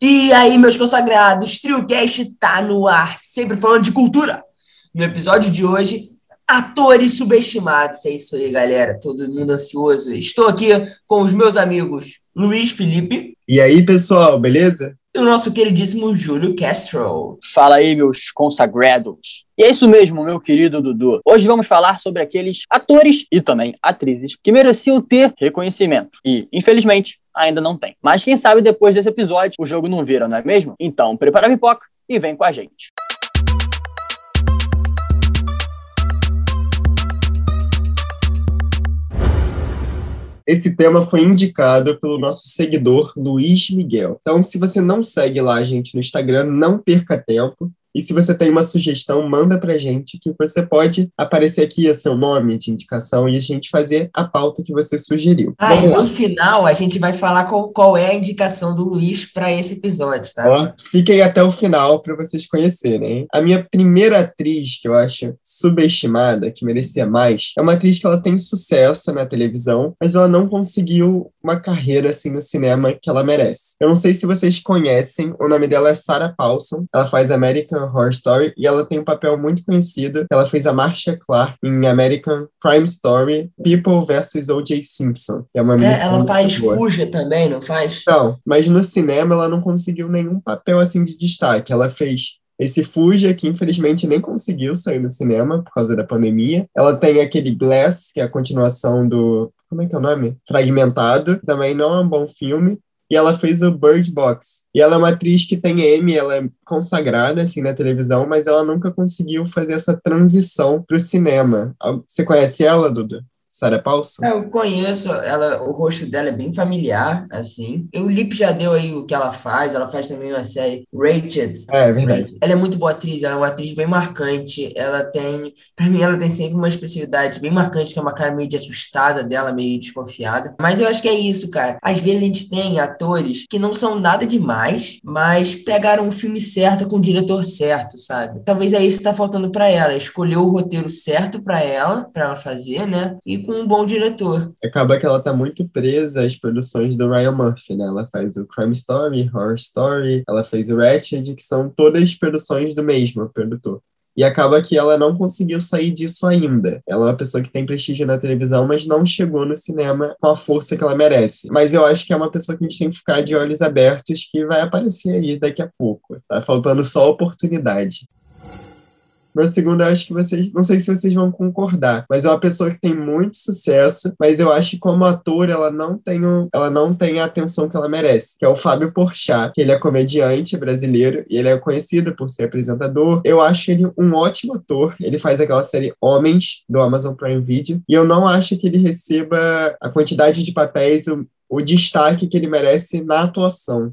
E aí, meus consagrados, TrioCast tá no ar, sempre falando de cultura. No episódio de hoje, atores subestimados. É isso aí, galera. Todo mundo ansioso. Estou aqui com os meus amigos Luiz Felipe. E aí, pessoal, beleza? O nosso queridíssimo Júlio Castro. Fala aí, meus consagrados. E é isso mesmo, meu querido Dudu. Hoje vamos falar sobre aqueles atores e também atrizes que mereciam ter reconhecimento. E, infelizmente, ainda não tem. Mas quem sabe depois desse episódio o jogo não vira, não é mesmo? Então, prepara a pipoca e vem com a gente. Esse tema foi indicado pelo nosso seguidor Luiz Miguel. Então, se você não segue lá a gente no Instagram, não perca tempo. E se você tem uma sugestão, manda pra gente que você pode aparecer aqui o seu nome de indicação e a gente fazer a pauta que você sugeriu. Ah, Vamos e lá. no final a gente vai falar qual, qual é a indicação do Luiz para esse episódio, tá? Ó, fiquem até o final para vocês conhecerem. A minha primeira atriz que eu acho subestimada, que merecia mais, é uma atriz que ela tem sucesso na televisão, mas ela não conseguiu uma carreira assim no cinema que ela merece. Eu não sei se vocês conhecem, o nome dela é Sarah Paulson. Ela faz American Horror Story e ela tem um papel muito conhecido. Ela fez a Marcia Clark em American Crime Story, People vs. O.J. Simpson. É uma é, ela faz Fuja também, não faz? Não, mas no cinema ela não conseguiu nenhum papel assim de destaque. Ela fez esse Fuja, que infelizmente nem conseguiu sair no cinema por causa da pandemia. Ela tem aquele Glass, que é a continuação do. Como é que é o nome? Fragmentado. Também não é um bom filme e ela fez o Bird Box. E ela é uma atriz que tem Emmy, ela é consagrada assim na televisão, mas ela nunca conseguiu fazer essa transição para o cinema. Você conhece ela, Duda? Sarah Paulson? É, eu conheço, ela, o rosto dela é bem familiar, assim. E o Lip já deu aí o que ela faz, ela faz também uma série Rated. É, é verdade. Ela é muito boa atriz, ela é uma atriz bem marcante, ela tem, pra mim ela tem sempre uma expressividade bem marcante, que é uma cara meio de assustada dela, meio desconfiada. Mas eu acho que é isso, cara. Às vezes a gente tem atores que não são nada demais, mas pegaram o filme certo com o diretor certo, sabe? Talvez é isso que tá faltando para ela, escolher o roteiro certo para ela, para ela fazer, né? E com um bom diretor. Acaba que ela tá muito presa às produções do Ryan Murphy, né? Ela faz o Crime Story, Horror Story, ela fez o Ratched, que são todas produções do mesmo produtor. E acaba que ela não conseguiu sair disso ainda. Ela é uma pessoa que tem prestígio na televisão, mas não chegou no cinema com a força que ela merece. Mas eu acho que é uma pessoa que a gente tem que ficar de olhos abertos, que vai aparecer aí daqui a pouco. Tá faltando só oportunidade. Meu segundo, eu acho que vocês, não sei se vocês vão concordar, mas é uma pessoa que tem muito sucesso, mas eu acho que como ator ela não tem, ela não tem a atenção que ela merece, que é o Fábio Porchat, que ele é comediante brasileiro e ele é conhecido por ser apresentador. Eu acho ele um ótimo ator. Ele faz aquela série Homens do Amazon Prime Video e eu não acho que ele receba a quantidade de papéis o, o destaque que ele merece na atuação.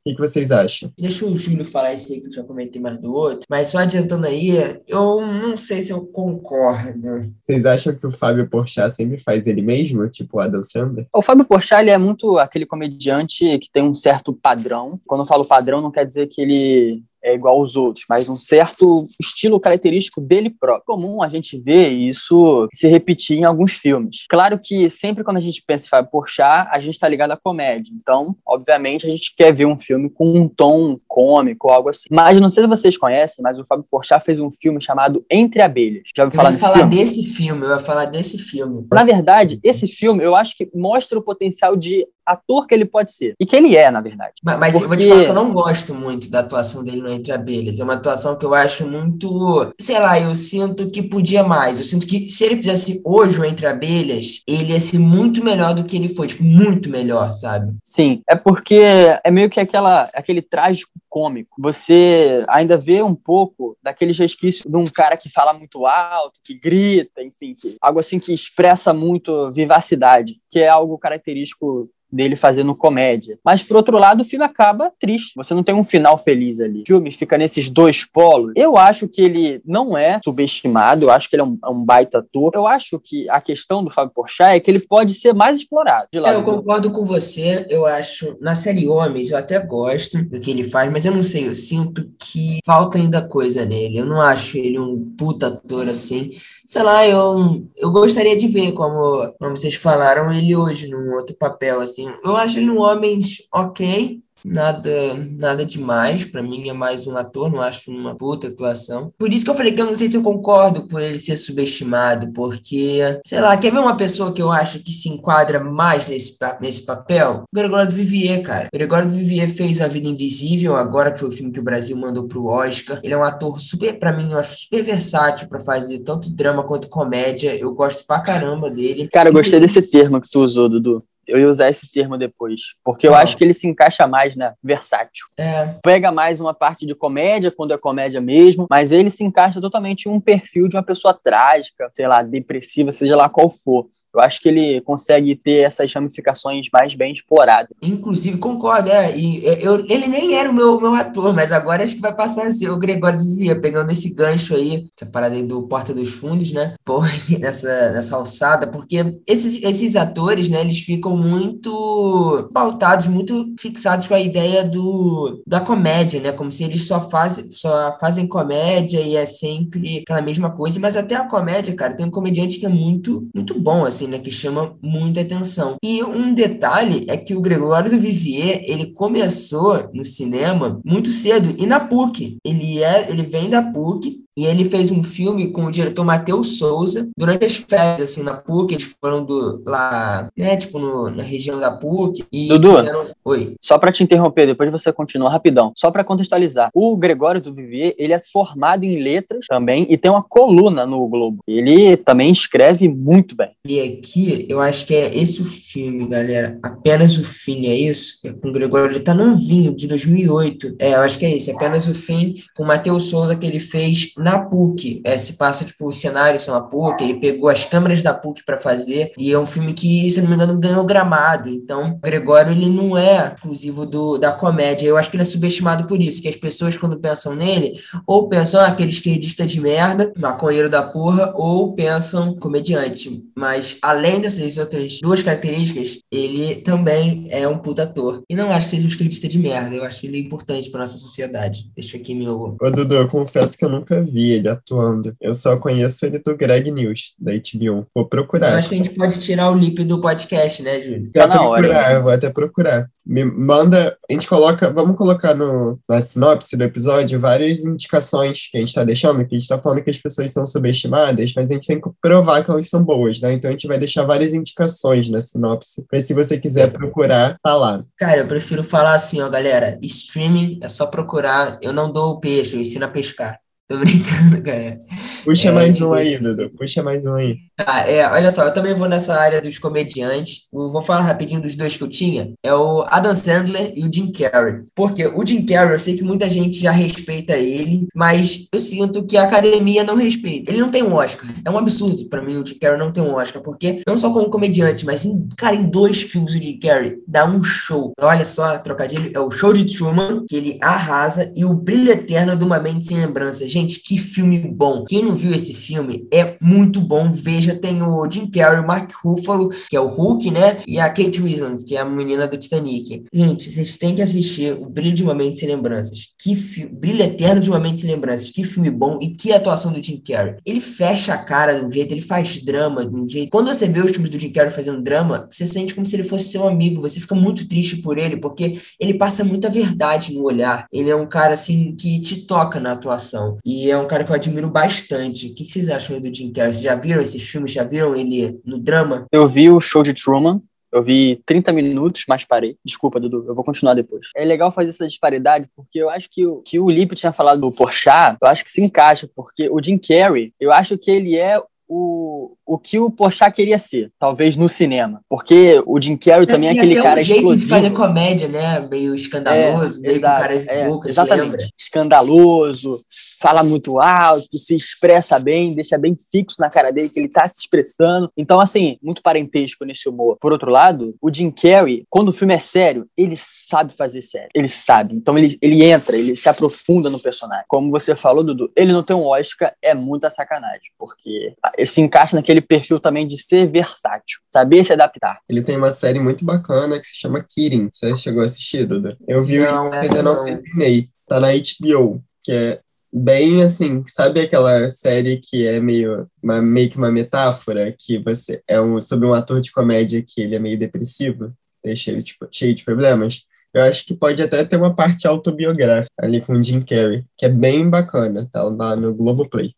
O que, que, vocês acham? Deixa o Júlio falar isso aí que eu já comentei mais do outro, mas só adiantando aí, eu não sei se eu concordo. Vocês acham que o Fábio Porchat sempre faz ele mesmo, tipo o Adam Sandler? O Fábio Porchat, ele é muito aquele comediante que tem um certo padrão. Quando eu falo padrão, não quer dizer que ele é igual aos outros, mas um certo estilo característico dele próprio. É comum a gente ver isso se repetir em alguns filmes. Claro que sempre quando a gente pensa em Fábio Porchat, a gente está ligado à comédia. Então, obviamente, a gente quer ver um filme com um tom cômico algo assim. Mas não sei se vocês conhecem, mas o Fábio Porchat fez um filme chamado Entre Abelhas. Já ouviu falar desse falar filme? desse filme, eu ia falar desse filme. Na verdade, esse filme eu acho que mostra o potencial de ator que ele pode ser. E que ele é, na verdade. Mas, mas Porque... eu vou te falar que eu não gosto muito da atuação dele no Entre Abelhas. É uma atuação que eu acho muito. Sei lá, eu sinto que podia mais. Eu sinto que se ele fizesse hoje o Entre Abelhas, ele ia ser muito melhor do que ele foi. Tipo, muito melhor, sabe? Sim. É porque é meio que aquela, aquele trágico cômico. Você ainda vê um pouco daquele resquício de um cara que fala muito alto, que grita, enfim, que, algo assim que expressa muito vivacidade, que é algo característico dele fazendo comédia. Mas, por outro lado, o filme acaba triste. Você não tem um final feliz ali. O filme fica nesses dois polos. Eu acho que ele não é subestimado, eu acho que ele é um, é um baita ator. Eu acho que a questão do Fábio Porchat é que ele pode ser mais explorado. É, eu concordo com você. Eu acho, na série Homens, eu até gosto do que ele faz, mas eu não sei, eu sinto que falta ainda coisa nele. Eu não acho ele um puta ator assim sei lá, eu, eu gostaria de ver, como, como vocês falaram, ele hoje num outro papel, assim. Eu acho ele um homem ok, nada nada demais. Para mim é mais um ator, não acho uma puta atuação. Por isso que eu falei que eu não sei se eu concordo por ele ser subestimado, porque, sei lá, quer ver uma pessoa que eu acho que se enquadra mais nesse, nesse papel? O Gregório do Vivier, cara. O Gregório do Vivier fez A Vida Invisível, agora que foi o filme que o Brasil mandou pro Oscar. Ele é um ator super, para mim, eu acho super versátil para fazer tanto drama quanto comédia. Eu gosto pra caramba dele. Cara, eu gostei desse termo que tu usou, Dudu eu ia usar esse termo depois, porque eu acho que ele se encaixa mais na versátil. É. Pega mais uma parte de comédia, quando é comédia mesmo, mas ele se encaixa totalmente em um perfil de uma pessoa trágica, sei lá, depressiva, seja lá qual for. Eu acho que ele consegue ter essas ramificações mais bem exploradas. Inclusive, concordo, é. E é, eu, ele nem era o meu, meu ator, mas agora acho que vai passar a ser o Gregório Vivia, pegando esse gancho aí, essa parada aí do Porta dos Fundos, né? Por, nessa, nessa alçada, porque esses, esses atores, né, eles ficam muito pautados, muito fixados com a ideia do, da comédia, né? Como se eles só, faz, só fazem comédia e é sempre aquela mesma coisa, mas até a comédia, cara, tem um comediante que é muito, muito bom, assim assim, né, que chama muita atenção. E um detalhe é que o Gregório do Vivier, ele começou no cinema muito cedo e na PUC. Ele é, ele vem da PUC e ele fez um filme com o diretor Matheus Souza durante as férias, assim, na PUC. Eles foram do, lá, né, tipo, no, na região da PUC. E Dudu, fizeram... Oi. só para te interromper, depois você continua rapidão. Só para contextualizar. O Gregório do Vivier, ele é formado em letras também e tem uma coluna no Globo. Ele também escreve muito bem. E aqui, eu acho que é esse o filme, galera. Apenas o Fim, é isso? É com o Gregório, ele tá novinho, de 2008. É, eu acho que é esse. Apenas o Fim, com o Matheus Souza, que ele fez na na PUC. É, se passa, tipo, os cenários são a PUC, ele pegou as câmeras da PUC para fazer, e é um filme que, se não me engano, ganhou gramado. Então, Gregório, ele não é exclusivo do, da comédia. Eu acho que ele é subestimado por isso, que as pessoas, quando pensam nele, ou pensam ah, aquele esquerdista de merda, maconheiro da porra, ou pensam comediante. Mas, além dessas outras duas características, ele também é um puta ator. E não acho que seja um esquerdista de merda, eu acho ele importante para nossa sociedade. Deixa aqui meu... Ô, Dudu, eu confesso que eu nunca vi vi ele atuando. Eu só conheço ele do Greg News, da HBO. Vou procurar. Eu acho que a gente pode tirar o lip do podcast, né, Júlio? Tá na procurar, hora. vou até procurar. Me manda, a gente coloca, vamos colocar no, na sinopse do episódio várias indicações que a gente está deixando, que a gente está falando que as pessoas são subestimadas, mas a gente tem que provar que elas são boas, né? Então a gente vai deixar várias indicações na sinopse, para se você quiser procurar, tá lá. Cara, eu prefiro falar assim, ó, galera, streaming é só procurar, eu não dou o peixe, eu ensino a pescar. Tô brincando, cara. Puxa é, mais um aí, Dudu. Puxa mais um aí. Ah, é, olha só, eu também vou nessa área dos comediantes. vou falar rapidinho dos dois que eu tinha. É o Adam Sandler e o Jim Carrey. Porque o Jim Carrey, eu sei que muita gente já respeita ele, mas eu sinto que a academia não respeita. Ele não tem um Oscar. É um absurdo para mim o Jim Carrey não ter um Oscar, porque não só como comediante, mas, em, cara, em dois filmes o Jim Carrey dá um show. Olha só, trocadilho, é o Show de Truman, que ele arrasa, e o Brilho Eterno de uma Mente Sem Lembrança. Gente, que filme bom. Quem não viu esse filme, é muito bom. Veja, tem o Jim Carrey, o Mark Ruffalo, que é o Hulk, né? E a Kate Winslet, que é a menina do Titanic. Gente, vocês têm que assistir o Brilho de uma Mente Sem Lembranças. Que fi... Brilho Eterno de uma Mente Sem Lembranças. Que filme bom e que atuação do Jim Carrey. Ele fecha a cara de um jeito, ele faz drama de um jeito. Quando você vê os filmes do Jim Carrey fazendo drama, você sente como se ele fosse seu amigo. Você fica muito triste por ele, porque ele passa muita verdade no olhar. Ele é um cara, assim, que te toca na atuação. E é um cara que eu admiro bastante. O que vocês acham do Jim Carrey? Vocês já viram esses filmes? Já viram ele no drama? Eu vi o show de Truman. Eu vi 30 minutos, mas parei. Desculpa, Dudu, eu vou continuar depois. É legal fazer essa disparidade, porque eu acho que o que o Lipe tinha falado do Porchat, eu acho que se encaixa, porque o Jim Carrey, eu acho que ele é o, o que o Porchat queria ser, talvez no cinema. Porque o Jim Carrey também é aquele cara um jeito explosivo. de fazer comédia, né? Meio escandaloso, é, meio exato, com caras é, bocas, Exatamente. Lembra? Escandaloso, fala muito alto, se expressa bem, deixa bem fixo na cara dele que ele tá se expressando. Então, assim, muito parentesco nesse humor. Por outro lado, o Jim Carrey, quando o filme é sério, ele sabe fazer sério. Ele sabe. Então, ele, ele entra, ele se aprofunda no personagem. Como você falou, Dudu, ele não tem um Oscar, é muita sacanagem. Porque ele se encaixa naquele perfil também de ser versátil, saber se adaptar. Ele tem uma série muito bacana que se chama Kirin. Você chegou a assistir, Duda? Eu vi, não, ainda não terminei. Tá na HBO, que é bem assim, sabe aquela série que é meio, uma, meio que uma metáfora, que você é um, sobre um ator de comédia que ele é meio depressivo, deixa ele tipo, cheio de problemas? Eu acho que pode até ter uma parte autobiográfica ali com o Jim Carrey, que é bem bacana, tá lá no Globoplay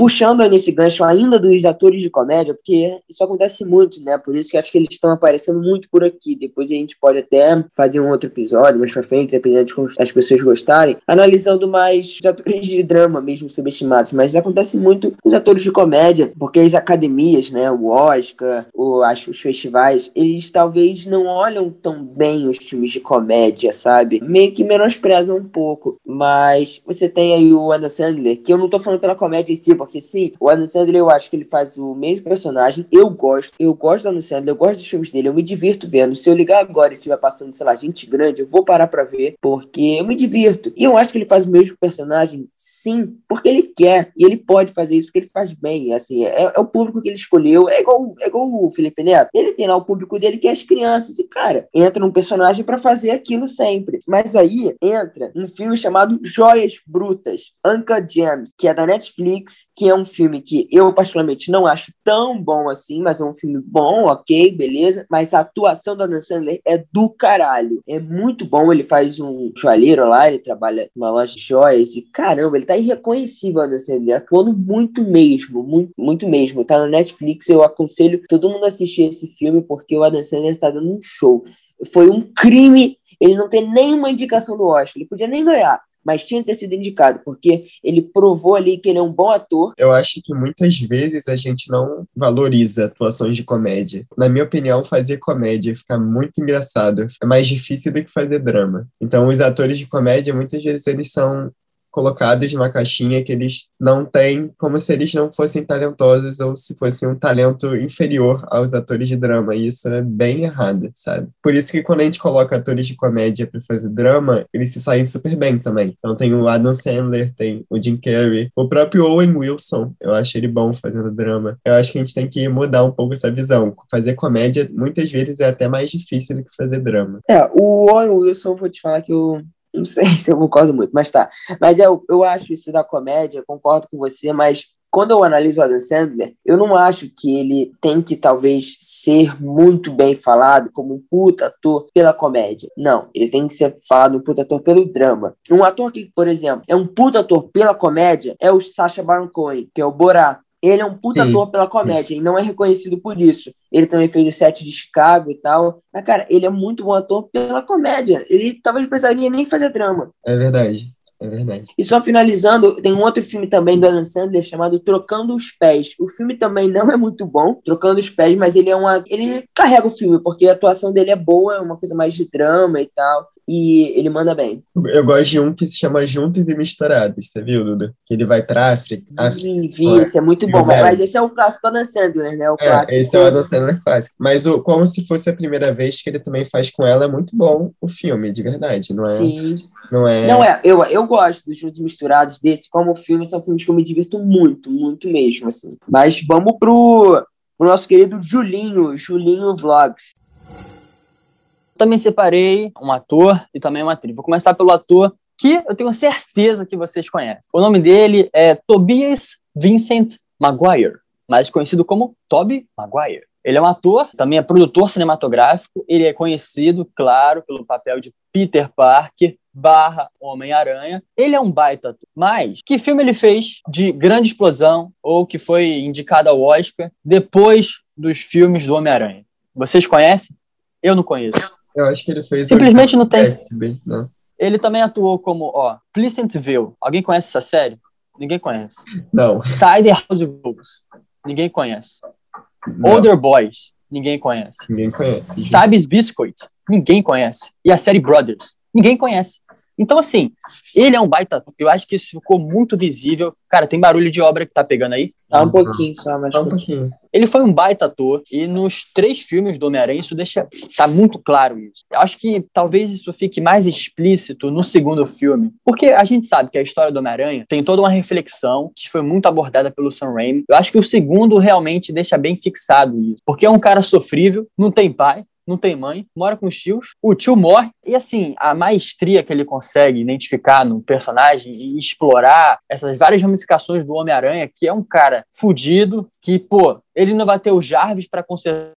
puxando nesse gancho ainda dos atores de comédia, porque isso acontece muito, né? Por isso que acho que eles estão aparecendo muito por aqui. Depois a gente pode até fazer um outro episódio mais pra frente, dependendo de como as pessoas gostarem, analisando mais os atores de drama mesmo subestimados. Mas acontece muito os atores de comédia, porque as academias, né? O Oscar, o, acho, os festivais, eles talvez não olham tão bem os filmes de comédia, sabe? Meio que menosprezam um pouco. Mas você tem aí o Adam Sandler, que eu não tô falando pela comédia em si, porque porque sim, o Adam Sandler eu acho que ele faz o mesmo personagem. Eu gosto, eu gosto do Adam Sandler, eu gosto dos filmes dele, eu me divirto vendo. Se eu ligar agora e estiver passando, sei lá, gente grande, eu vou parar pra ver, porque eu me divirto. E eu acho que ele faz o mesmo personagem, sim, porque ele quer. E ele pode fazer isso porque ele faz bem. Assim, é, é o público que ele escolheu. É igual, é igual o Felipe Neto. Ele tem lá o público dele que é as crianças. E, cara, entra um personagem para fazer aquilo sempre. Mas aí entra um filme chamado Joias Brutas, Uncle James, que é da Netflix, que é um filme que eu particularmente não acho tão bom assim, mas é um filme bom, ok, beleza, mas a atuação do Adam Sandler é do caralho, é muito bom, ele faz um joalheiro lá, ele trabalha numa loja de joias e caramba, ele tá irreconhecível, Adam Sandler, atuando muito mesmo, muito, muito mesmo, tá no Netflix, eu aconselho todo mundo a assistir esse filme porque o Adam Sandler tá dando um show, foi um crime ele não ter nenhuma indicação do Oscar, ele podia nem ganhar, mas tinha que ter sido indicado, porque ele provou ali que ele é um bom ator. Eu acho que muitas vezes a gente não valoriza atuações de comédia. Na minha opinião, fazer comédia fica muito engraçado. É mais difícil do que fazer drama. Então, os atores de comédia, muitas vezes, eles são colocados numa caixinha que eles não têm, como se eles não fossem talentosos ou se fosse um talento inferior aos atores de drama. E isso é bem errado, sabe? Por isso que quando a gente coloca atores de comédia para fazer drama, eles se saem super bem também. Então tem o Adam Sandler, tem o Jim Carrey, o próprio Owen Wilson, eu acho ele bom fazendo drama. Eu acho que a gente tem que mudar um pouco essa visão. Fazer comédia muitas vezes é até mais difícil do que fazer drama. É, o Owen Wilson, vou te falar que eu não sei se eu concordo muito, mas tá. Mas eu, eu acho isso da comédia, concordo com você, mas quando eu analiso o Adam Sandler, eu não acho que ele tem que talvez ser muito bem falado como um puta ator pela comédia. Não, ele tem que ser falado um puta ator pelo drama. Um ator que, por exemplo, é um puta ator pela comédia é o Sacha Baron Cohen, que é o Borá. Ele é um puta Sim. ator pela comédia e não é reconhecido por isso. Ele também fez o set de Chicago e tal. Mas, cara, ele é muito bom ator pela comédia. Ele talvez não precisaria nem fazer drama. É verdade. É verdade. E só finalizando, tem um outro filme também do Adam Sandler chamado Trocando os Pés. O filme também não é muito bom, Trocando os Pés, mas ele é uma. Ele carrega o filme, porque a atuação dele é boa, é uma coisa mais de drama e tal e ele manda bem. Eu gosto de um que se chama Juntos e Misturados, você viu, Duda? Que ele vai pra África. Sim, vi, esse é muito bom. Mas esse é o clássico Adam Sandler, né? O é, clássico. Esse é o Adam Sandler clássico. Mas o, como se fosse a primeira vez que ele também faz com ela, é muito bom o filme, de verdade, não é? Sim. Não é. Não é, eu, eu gosto dos Juntos e Misturados desse, como filme, são filmes que eu me divirto muito, muito mesmo, assim. Mas vamos pro, pro nosso querido Julinho, Julinho Vlogs. Também separei um ator e também uma atriz. Vou começar pelo ator que eu tenho certeza que vocês conhecem. O nome dele é Tobias Vincent Maguire, mais conhecido como Toby Maguire. Ele é um ator, também é produtor cinematográfico. Ele é conhecido, claro, pelo papel de Peter Parker barra Homem-Aranha. Ele é um baita ator. Mas, que filme ele fez de grande explosão ou que foi indicado ao Oscar depois dos filmes do Homem-Aranha? Vocês conhecem? Eu não conheço. Eu acho que ele fez. Simplesmente não tem. Gatsby, não. Ele também atuou como, ó, Pleasantville. Alguém conhece essa série? Ninguém conhece. Não. Cider House Rules. Ninguém conhece. Não. Older Boys. Ninguém conhece. Ninguém conhece. Sabes Biscuit. Ninguém conhece. E a série Brothers. Ninguém conhece. Então, assim, ele é um baita. Eu acho que isso ficou muito visível. Cara, tem barulho de obra que tá pegando aí? Tá um pouquinho só, mas. Tá um pouquinho. Ele foi um baita ator e nos três filmes do Homem-Aranha isso deixa. tá muito claro isso. Eu acho que talvez isso fique mais explícito no segundo filme. Porque a gente sabe que a história do Homem-Aranha tem toda uma reflexão que foi muito abordada pelo Sam Raimi. Eu acho que o segundo realmente deixa bem fixado isso. Porque é um cara sofrível, não tem pai, não tem mãe, mora com os tios, o tio morre, e assim, a maestria que ele consegue identificar no personagem e explorar essas várias ramificações do Homem-Aranha, que é um cara fudido, que, pô, ele não vai ter o Jarvis para consertar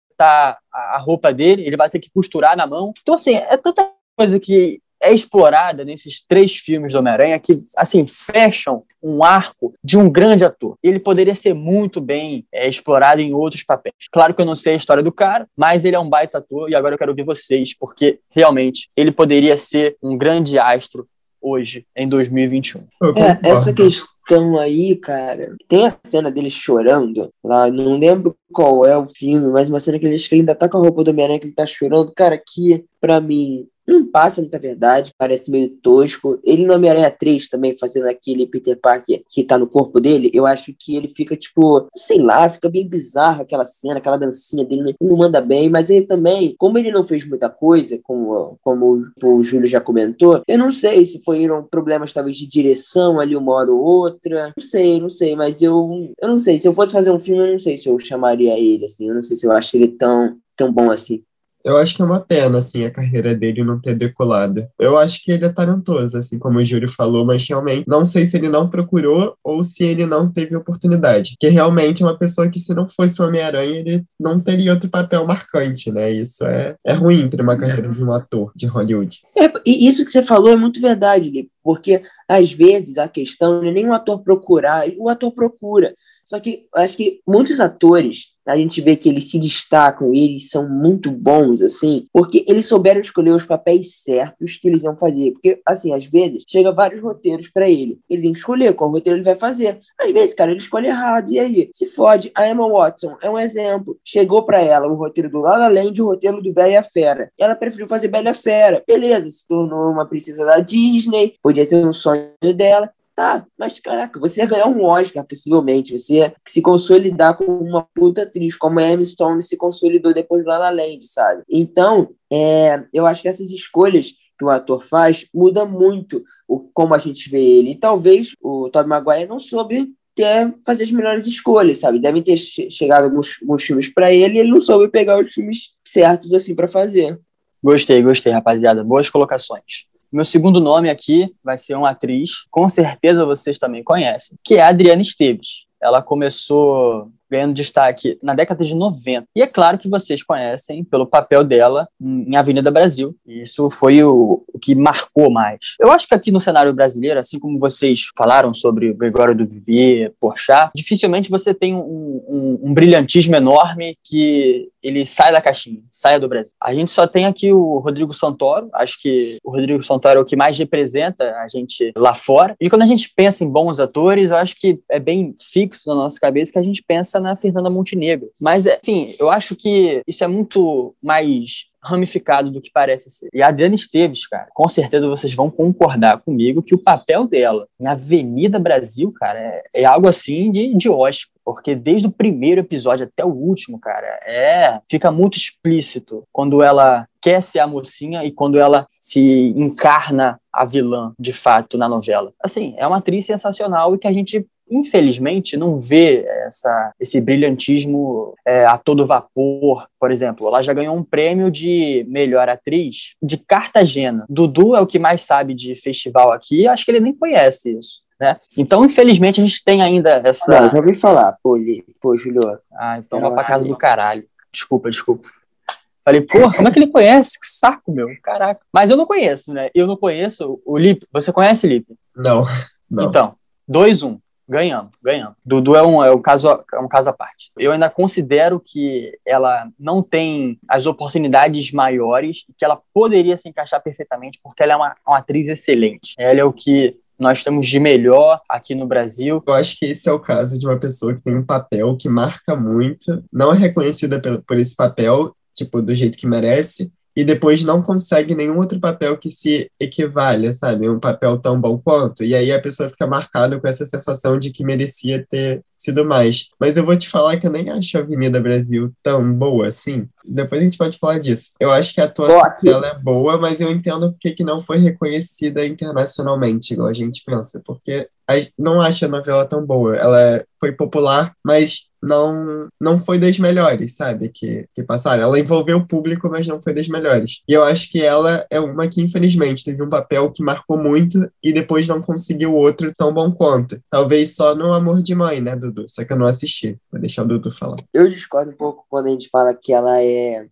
a roupa dele, ele vai ter que costurar na mão. Então, assim, é tanta coisa que é explorada nesses três filmes do Homem-Aranha que, assim, fecham um arco de um grande ator. Ele poderia ser muito bem é, explorado em outros papéis. Claro que eu não sei a história do cara, mas ele é um baita ator e agora eu quero ouvir vocês, porque realmente ele poderia ser um grande astro hoje, em 2021. É, essa questão aí, cara, tem a cena dele chorando lá, não lembro qual é o filme, mas uma cena que ele, que ele ainda tá com a roupa do Homem-Aranha, que ele tá chorando, cara, que pra mim não passa muita verdade, parece meio tosco. Ele no Homem-Aranha 3 também, fazendo aquele Peter Parker que tá no corpo dele, eu acho que ele fica, tipo, sei lá, fica bem bizarro aquela cena, aquela dancinha dele, não manda bem, mas ele também, como ele não fez muita coisa, como, como o Júlio já comentou, eu não sei se foram problemas talvez de direção ali uma hora ou outra, não sei, não sei, mas eu, eu não sei, se eu fosse fazer um filme, eu não sei se eu chamaria ele, assim, eu não sei se eu acho ele tão, tão bom assim. Eu acho que é uma pena, assim, a carreira dele não ter decolado. Eu acho que ele é talentoso, assim como o Júlio falou, mas realmente não sei se ele não procurou ou se ele não teve oportunidade. Que realmente é uma pessoa que, se não fosse o Homem-Aranha, ele não teria outro papel marcante, né? Isso é, é ruim para uma carreira de um ator de Hollywood. É, e isso que você falou é muito verdade, Lipe, porque às vezes a questão não é nem o ator procurar, o ator procura. Só que acho que muitos atores, a gente vê que eles se destacam e eles são muito bons, assim, porque eles souberam escolher os papéis certos que eles iam fazer. Porque, assim, às vezes, chega vários roteiros para ele. Ele tem que escolher qual roteiro ele vai fazer. Às vezes, cara, ele escolhe errado. E aí? Se fode. A Emma Watson é um exemplo. Chegou para ela o roteiro do La La Land e o roteiro do Bela e Fera. Ela preferiu fazer Bela e Fera. Beleza, se tornou uma princesa da Disney. Podia ser um sonho dela. Tá, mas caraca, você ia ganhar um Oscar, possivelmente. Você ia se consolidar com uma puta atriz, como a Emma Stone se consolidou depois lá na Land, sabe? Então, é, eu acho que essas escolhas que o ator faz muda muito o, como a gente vê ele. E talvez o Tobey Maguire não soube ter, fazer as melhores escolhas, sabe? Devem ter che chegado alguns, alguns filmes para ele e ele não soube pegar os filmes certos assim para fazer. Gostei, gostei, rapaziada. Boas colocações. Meu segundo nome aqui vai ser uma atriz, com certeza vocês também conhecem, que é a Adriana Esteves. Ela começou ganhando destaque na década de 90. E é claro que vocês conhecem pelo papel dela em Avenida Brasil. Isso foi o, o que marcou mais. Eu acho que aqui no cenário brasileiro, assim como vocês falaram sobre Gregório do Vivier, Porchat, dificilmente você tem um, um, um brilhantismo enorme que ele sai da caixinha, saia do Brasil. A gente só tem aqui o Rodrigo Santoro, acho que o Rodrigo Santoro é o que mais representa a gente lá fora. E quando a gente pensa em bons atores, eu acho que é bem fixo na nossa cabeça que a gente pensa na Fernanda Montenegro. Mas, enfim, eu acho que isso é muito mais ramificado do que parece ser. E a Adriana Esteves, cara, com certeza vocês vão concordar comigo que o papel dela em Avenida Brasil, cara, é, é algo assim de, de Oscar. Porque desde o primeiro episódio até o último, cara, é fica muito explícito quando ela quer ser a mocinha e quando ela se encarna a vilã, de fato, na novela. Assim, é uma atriz sensacional e que a gente infelizmente, não vê essa, esse brilhantismo é, a todo vapor. Por exemplo, ela já ganhou um prêmio de melhor atriz de Cartagena. Dudu é o que mais sabe de festival aqui, acho que ele nem conhece isso. Né? Então, infelizmente, a gente tem ainda essa. Não, já ouvi falar, pô, pô Julio. Ah, então vá pra casa do caralho. Desculpa, desculpa. Falei, porra, como é que ele conhece? Que saco, meu. Caraca. Mas eu não conheço, né? Eu não conheço o Lipe. Você conhece Lipe? Não, não. Então, 2-1. Um. Ganhamos, ganhamos. Dudu é um, é, um caso, é um caso à parte. Eu ainda considero que ela não tem as oportunidades maiores que ela poderia se encaixar perfeitamente, porque ela é uma, uma atriz excelente. Ela é o que nós temos de melhor aqui no Brasil. Eu acho que esse é o caso de uma pessoa que tem um papel que marca muito, não é reconhecida por, esse papel, tipo, do jeito que merece, e depois não consegue nenhum outro papel que se equivalha, sabe? Um papel tão bom quanto. E aí a pessoa fica marcada com essa sensação de que merecia ter sido mais. Mas eu vou te falar que eu nem acho a Avenida Brasil tão boa assim. Depois a gente pode falar disso. Eu acho que a atuação dela é boa, mas eu entendo porque que não foi reconhecida internacionalmente, igual a gente pensa. Porque não acho a novela tão boa. Ela foi popular, mas não não foi das melhores, sabe? Que, que passaram. Ela envolveu o público, mas não foi das melhores. E eu acho que ela é uma que, infelizmente, teve um papel que marcou muito e depois não conseguiu outro tão bom quanto. Talvez só no Amor de Mãe, né, Dudu? Só que eu não assisti. Vou deixar o Dudu falar. Eu discordo um pouco quando a gente fala que ela é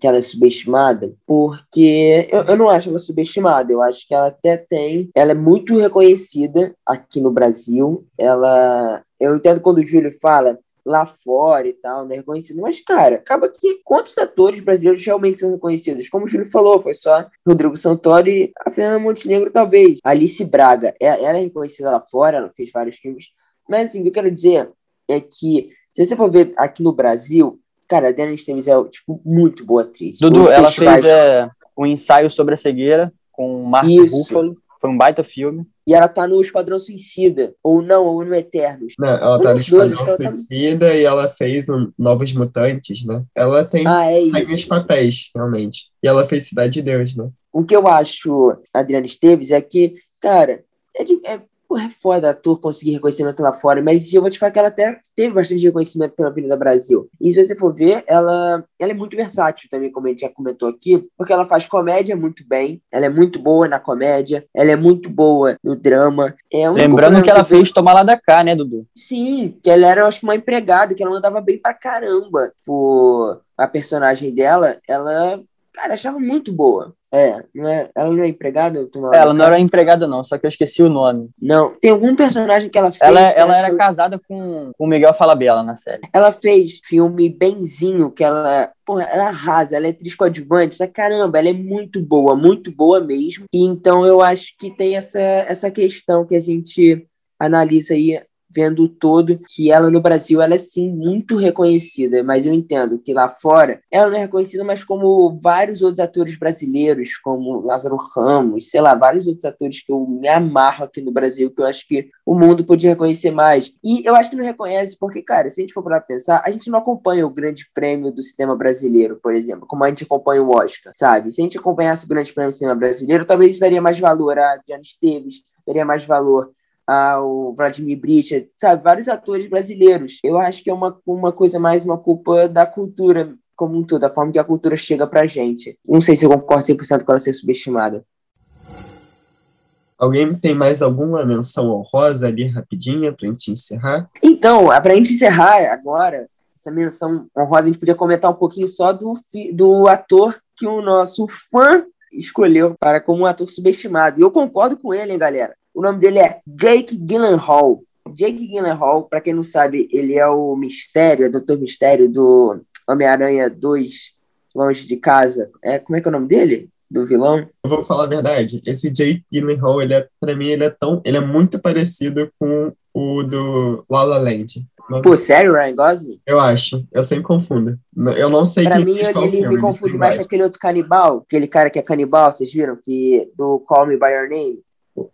que ela é subestimada, porque eu, eu não acho ela subestimada, eu acho que ela até tem, ela é muito reconhecida aqui no Brasil, ela, eu entendo quando o Júlio fala lá fora e tal, né, reconhecido, mas, cara, acaba que quantos atores brasileiros realmente são reconhecidos? Como o Júlio falou, foi só Rodrigo Santoro e a Fernanda Montenegro, talvez. Alice Braga, ela, ela é reconhecida lá fora, ela fez vários filmes, mas, assim, o que eu quero dizer é que, se você for ver aqui no Brasil, Cara, a Diana Esteves é, tipo, muito boa atriz. Dudu, ela fez é, um ensaio sobre a cegueira com o Mark Ruffalo. Foi um baita filme. E ela tá no Esquadrão Suicida. Ou não, ou no Eternos. Não, ela um tá no Esquadrão dois, Suicida tá... e ela fez um Novos Mutantes, né? Ela tem, ah, é tem os papéis, realmente. E ela fez Cidade de Deus, né? O que eu acho, Adriana Esteves, é que, cara, é, de, é Porra, é foda ator conseguir reconhecimento lá fora, mas eu vou te falar que ela até teve bastante reconhecimento pela Avenida Brasil. E se você for ver, ela, ela é muito versátil também, como a gente já comentou aqui, porque ela faz comédia muito bem, ela é muito boa na comédia, ela é muito boa no drama. É Lembrando que ela que fez Tomar Lá da Cá, né, Dudu? Sim, que ela era, eu acho uma empregada, que ela mandava bem pra caramba. Por a personagem dela, ela, cara, achava muito boa. É, não é, ela não é empregada? Ela não era empregada, não, só que eu esqueci o nome. Não, tem algum personagem que ela fez. Ela, ela era casada com o Miguel Falabella na série. Ela fez filme benzinho, que ela. Porra, ela arrasa, ela é atriz coadjuvante, só caramba, ela é muito boa, muito boa mesmo. E então eu acho que tem essa, essa questão que a gente analisa aí vendo todo que ela no Brasil ela é sim muito reconhecida, mas eu entendo que lá fora ela não é reconhecida, mas como vários outros atores brasileiros, como Lázaro Ramos, sei lá, vários outros atores que eu me amarro aqui no Brasil, que eu acho que o mundo podia reconhecer mais. E eu acho que não reconhece porque, cara, se a gente for para pensar, a gente não acompanha o Grande Prêmio do Cinema Brasileiro, por exemplo, como a gente acompanha o Oscar, sabe? Se a gente acompanhasse o Grande Prêmio do Cinema Brasileiro, talvez daria mais valor a Adriana Esteves, daria mais valor ao Vladimir Bricha, sabe, vários atores brasileiros. Eu acho que é uma, uma coisa mais uma culpa da cultura como um todo, a forma que a cultura chega pra gente. Não sei se eu concordo 100% com ela ser subestimada. Alguém tem mais alguma menção honrosa ali rapidinha pra gente encerrar? Então, pra gente encerrar agora, essa menção honrosa, a gente podia comentar um pouquinho só do, do ator que o nosso fã escolheu para como um ator subestimado. E eu concordo com ele, hein, galera. O nome dele é Jake Gyllenhaal. Jake Gyllenhaal, para quem não sabe, ele é o Mistério, é o Doutor Mistério do Homem-Aranha 2, Longe de Casa. É, como é que é o nome dele? Do vilão? Eu vou falar a verdade. Esse Jake Gyllenhaal, ele é, pra mim, ele é tão, ele é muito parecido com o do La La Land. Pô, sério, Ryan Gosling? Eu acho. Eu sempre confundo. Eu não sei Pra mim, ele, ele me confunde mais com aquele outro canibal. Aquele cara que é canibal, vocês viram? Que, do Call Me By Your Name.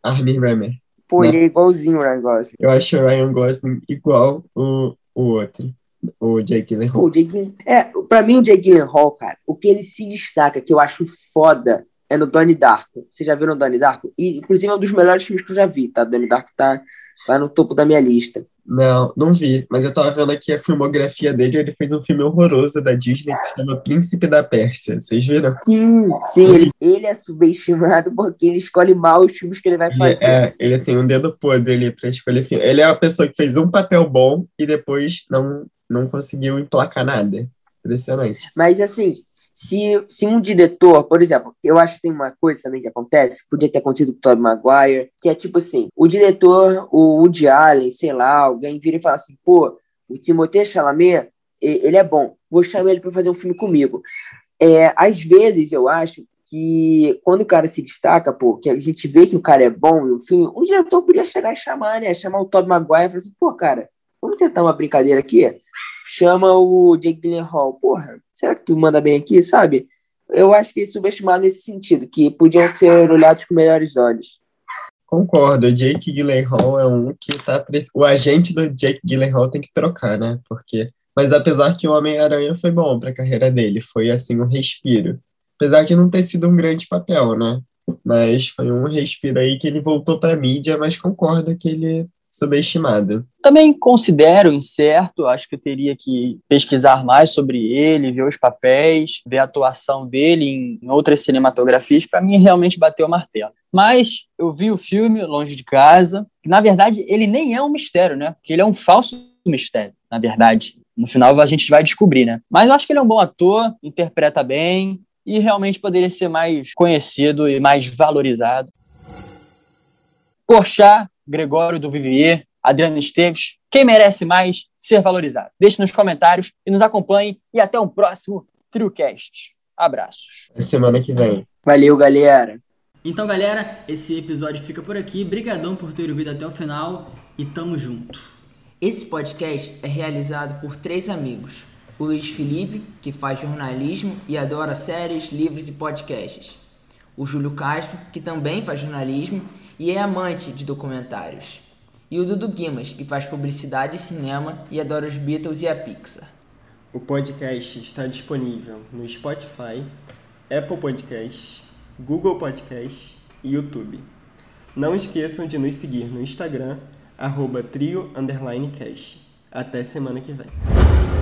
Armie Hammer. Pô, né? ele é igualzinho o Ryan Gosling. Eu acho o Ryan Gosling igual o, o outro. O Jake Gyllenhaal. O Jake, é, pra mim o Jake Gyllenhaal, cara, o que ele se destaca, que eu acho foda, é no Donnie Darko. Vocês já viram o Donnie Darko? E, inclusive, é um dos melhores filmes que eu já vi, tá? Donnie Darko tá, tá no topo da minha lista. Não, não vi, mas eu tava vendo aqui a filmografia dele, ele fez um filme horroroso da Disney que se chama Príncipe da Pérsia, vocês viram? Sim, sim, ele, ele é subestimado porque ele escolhe mal os filmes que ele vai fazer. Ele, é, ele tem um dedo podre ali pra escolher filme. Ele é a pessoa que fez um papel bom e depois não, não conseguiu emplacar nada. Impressionante. Mas assim, se, se um diretor, por exemplo, eu acho que tem uma coisa também que acontece, podia ter acontecido com o Tobey Maguire, que é tipo assim, o diretor, o Woody Allen, sei lá, alguém vira e fala assim, pô, o Timothée Chalamet, ele é bom, vou chamar ele para fazer um filme comigo. É, às vezes eu acho que quando o cara se destaca, pô, que a gente vê que o cara é bom no filme, o diretor podia chegar e chamar, né? Chamar o Tobey Maguire e falar assim, pô, cara, vamos tentar uma brincadeira aqui? chama o Jake Gyllenhaal. Porra, será que tu manda bem aqui, sabe? Eu acho que é subestimado nesse sentido, que podiam ser olhados com melhores olhos. Concordo, o Jake Gyllenhaal é um que tá... O agente do Jake Gyllenhaal tem que trocar, né? Porque... Mas apesar que o Homem-Aranha foi bom para a carreira dele, foi assim um respiro. Apesar de não ter sido um grande papel, né? Mas foi um respiro aí que ele voltou para mídia, mas concordo que ele subestimado. Também considero incerto, acho que eu teria que pesquisar mais sobre ele, ver os papéis, ver a atuação dele em outras cinematografias, para mim realmente bater o martelo. Mas eu vi o filme Longe de Casa, que na verdade ele nem é um mistério, né? Porque ele é um falso mistério, na verdade. No final a gente vai descobrir, né? Mas eu acho que ele é um bom ator, interpreta bem e realmente poderia ser mais conhecido e mais valorizado. Porchat, Gregório do Vivier, Adriano Esteves, quem merece mais ser valorizado? Deixe nos comentários e nos acompanhe e até o próximo TrioCast. Abraços. Até semana que vem. Valeu, galera. Então, galera, esse episódio fica por aqui. Brigadão por ter ouvido até o final e tamo junto. Esse podcast é realizado por três amigos. O Luiz Felipe, que faz jornalismo e adora séries, livros e podcasts. O Júlio Castro, que também faz jornalismo e é amante de documentários. E o Dudu Guimas, que faz publicidade e cinema e adora os Beatles e a Pixar. O podcast está disponível no Spotify, Apple Podcasts, Google Podcasts e YouTube. Não esqueçam de nos seguir no Instagram, arroba trio, Até semana que vem.